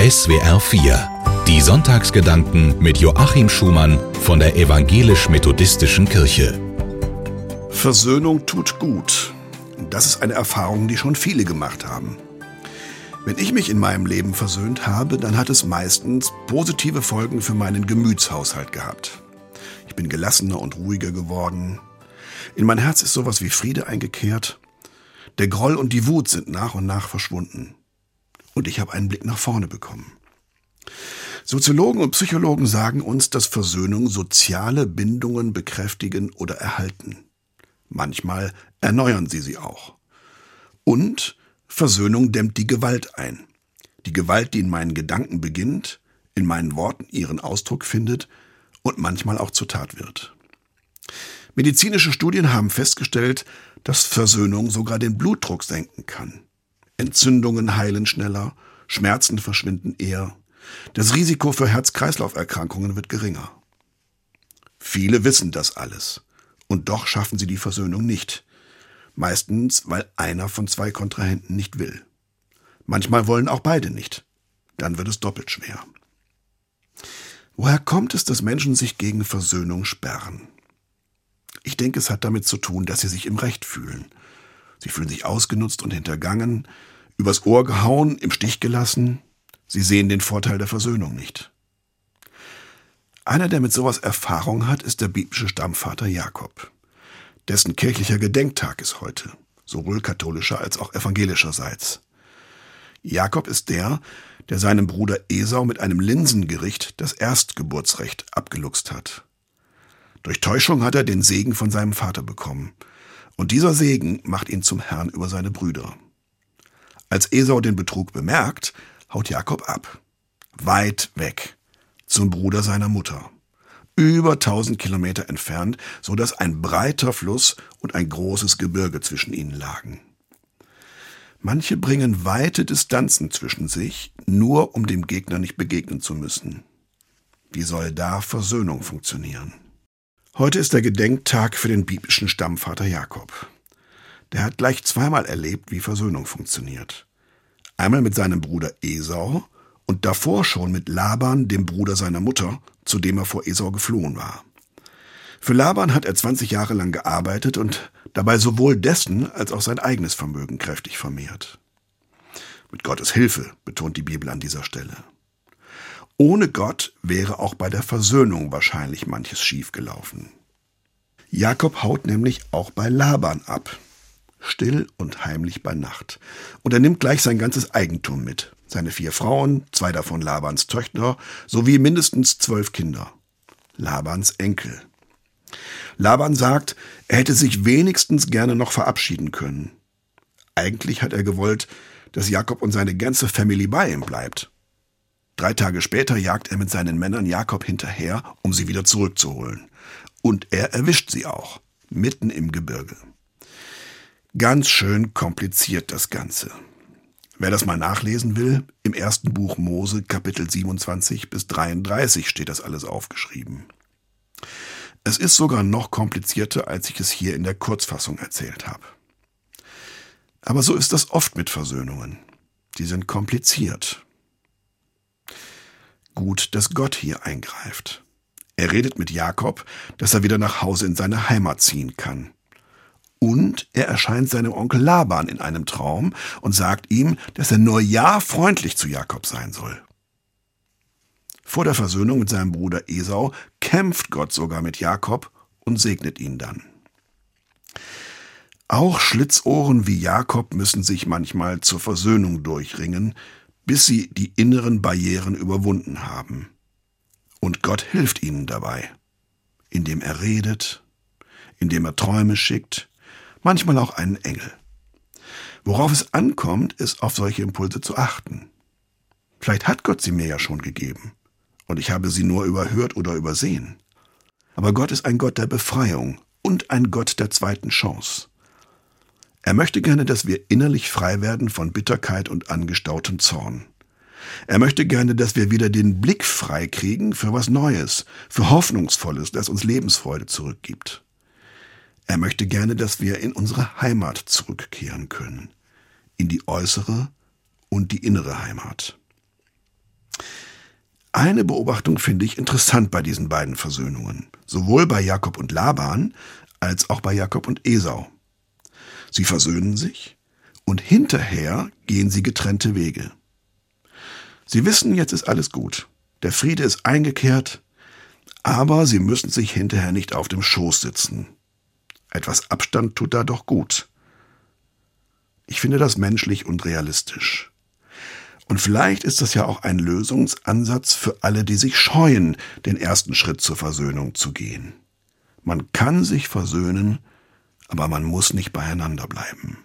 SWR 4 Die Sonntagsgedanken mit Joachim Schumann von der Evangelisch-Methodistischen Kirche. Versöhnung tut gut. Das ist eine Erfahrung, die schon viele gemacht haben. Wenn ich mich in meinem Leben versöhnt habe, dann hat es meistens positive Folgen für meinen Gemütshaushalt gehabt. Ich bin gelassener und ruhiger geworden. In mein Herz ist sowas wie Friede eingekehrt. Der Groll und die Wut sind nach und nach verschwunden. Und ich habe einen Blick nach vorne bekommen. Soziologen und Psychologen sagen uns, dass Versöhnung soziale Bindungen bekräftigen oder erhalten. Manchmal erneuern sie sie auch. Und Versöhnung dämmt die Gewalt ein. Die Gewalt, die in meinen Gedanken beginnt, in meinen Worten ihren Ausdruck findet und manchmal auch zur Tat wird. Medizinische Studien haben festgestellt, dass Versöhnung sogar den Blutdruck senken kann. Entzündungen heilen schneller, Schmerzen verschwinden eher, das Risiko für Herz-Kreislauf-Erkrankungen wird geringer. Viele wissen das alles, und doch schaffen sie die Versöhnung nicht. Meistens, weil einer von zwei Kontrahenten nicht will. Manchmal wollen auch beide nicht. Dann wird es doppelt schwer. Woher kommt es, dass Menschen sich gegen Versöhnung sperren? Ich denke, es hat damit zu tun, dass sie sich im Recht fühlen. Sie fühlen sich ausgenutzt und hintergangen, übers Ohr gehauen, im Stich gelassen. Sie sehen den Vorteil der Versöhnung nicht. Einer, der mit sowas Erfahrung hat, ist der biblische Stammvater Jakob. Dessen kirchlicher Gedenktag ist heute, sowohl katholischer als auch evangelischerseits. Jakob ist der, der seinem Bruder Esau mit einem Linsengericht das Erstgeburtsrecht abgeluchst hat. Durch Täuschung hat er den Segen von seinem Vater bekommen. Und dieser Segen macht ihn zum Herrn über seine Brüder. Als Esau den Betrug bemerkt, haut Jakob ab. Weit weg. Zum Bruder seiner Mutter. Über tausend Kilometer entfernt, so dass ein breiter Fluss und ein großes Gebirge zwischen ihnen lagen. Manche bringen weite Distanzen zwischen sich, nur um dem Gegner nicht begegnen zu müssen. Wie soll da Versöhnung funktionieren? Heute ist der Gedenktag für den biblischen Stammvater Jakob. Der hat gleich zweimal erlebt, wie Versöhnung funktioniert. Einmal mit seinem Bruder Esau und davor schon mit Laban, dem Bruder seiner Mutter, zu dem er vor Esau geflohen war. Für Laban hat er 20 Jahre lang gearbeitet und dabei sowohl dessen als auch sein eigenes Vermögen kräftig vermehrt. Mit Gottes Hilfe, betont die Bibel an dieser Stelle. Ohne Gott wäre auch bei der Versöhnung wahrscheinlich manches schiefgelaufen. Jakob haut nämlich auch bei Laban ab. Still und heimlich bei Nacht. Und er nimmt gleich sein ganzes Eigentum mit. Seine vier Frauen, zwei davon Labans Töchter, sowie mindestens zwölf Kinder. Labans Enkel. Laban sagt, er hätte sich wenigstens gerne noch verabschieden können. Eigentlich hat er gewollt, dass Jakob und seine ganze Family bei ihm bleibt. Drei Tage später jagt er mit seinen Männern Jakob hinterher, um sie wieder zurückzuholen. Und er erwischt sie auch, mitten im Gebirge. Ganz schön kompliziert das Ganze. Wer das mal nachlesen will, im ersten Buch Mose Kapitel 27 bis 33 steht das alles aufgeschrieben. Es ist sogar noch komplizierter, als ich es hier in der Kurzfassung erzählt habe. Aber so ist das oft mit Versöhnungen. Die sind kompliziert. Gut, dass Gott hier eingreift. Er redet mit Jakob, dass er wieder nach Hause in seine Heimat ziehen kann. Und er erscheint seinem Onkel Laban in einem Traum und sagt ihm, dass er nur ja freundlich zu Jakob sein soll. Vor der Versöhnung mit seinem Bruder Esau kämpft Gott sogar mit Jakob und segnet ihn dann. Auch Schlitzohren wie Jakob müssen sich manchmal zur Versöhnung durchringen, bis sie die inneren Barrieren überwunden haben. Und Gott hilft ihnen dabei, indem er redet, indem er Träume schickt, manchmal auch einen Engel. Worauf es ankommt, ist auf solche Impulse zu achten. Vielleicht hat Gott sie mir ja schon gegeben und ich habe sie nur überhört oder übersehen. Aber Gott ist ein Gott der Befreiung und ein Gott der zweiten Chance. Er möchte gerne, dass wir innerlich frei werden von Bitterkeit und angestautem Zorn. Er möchte gerne, dass wir wieder den Blick frei kriegen für was Neues, für Hoffnungsvolles, das uns Lebensfreude zurückgibt. Er möchte gerne, dass wir in unsere Heimat zurückkehren können, in die äußere und die innere Heimat. eine Beobachtung finde ich interessant bei diesen beiden Versöhnungen, sowohl bei Jakob und Laban als auch bei Jakob und Esau. Sie versöhnen sich und hinterher gehen sie getrennte Wege. Sie wissen, jetzt ist alles gut. Der Friede ist eingekehrt, aber sie müssen sich hinterher nicht auf dem Schoß sitzen. Etwas Abstand tut da doch gut. Ich finde das menschlich und realistisch. Und vielleicht ist das ja auch ein Lösungsansatz für alle, die sich scheuen, den ersten Schritt zur Versöhnung zu gehen. Man kann sich versöhnen, aber man muss nicht beieinander bleiben.